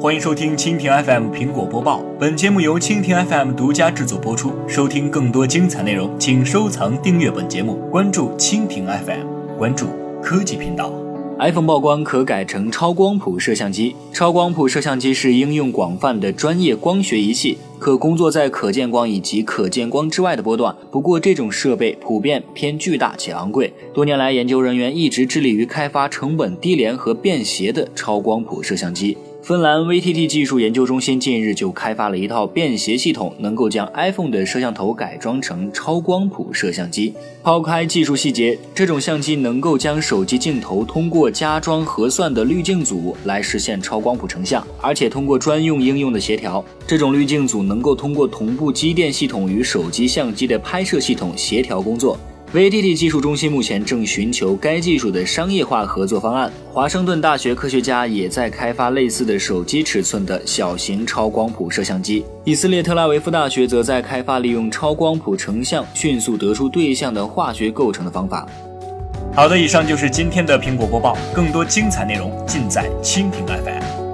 欢迎收听蜻蜓 FM 苹果播报。本节目由蜻蜓 FM 独家制作播出。收听更多精彩内容，请收藏订阅本节目，关注蜻蜓 FM，关注科技频道。iPhone 曝光可改成超光谱摄像机。超光谱摄像机是应用广泛的专业光学仪器，可工作在可见光以及可见光之外的波段。不过，这种设备普遍偏巨大且昂贵。多年来，研究人员一直致力于开发成本低廉和便携的超光谱摄像机。芬兰 VTT 技术研究中心近日就开发了一套便携系统，能够将 iPhone 的摄像头改装成超光谱摄像机。抛开技术细节，这种相机能够将手机镜头通过加装核算的滤镜组来实现超光谱成像，而且通过专用应用的协调，这种滤镜组能够通过同步机电系统与手机相机的拍摄系统协调工作。VTT 技术中心目前正寻求该技术的商业化合作方案。华盛顿大学科学家也在开发类似的手机尺寸的小型超光谱摄像机。以色列特拉维夫大学则在开发利用超光谱成像迅速得出对象的化学构成的方法。好的，以上就是今天的苹果播报，更多精彩内容尽在蜻蜓 FM。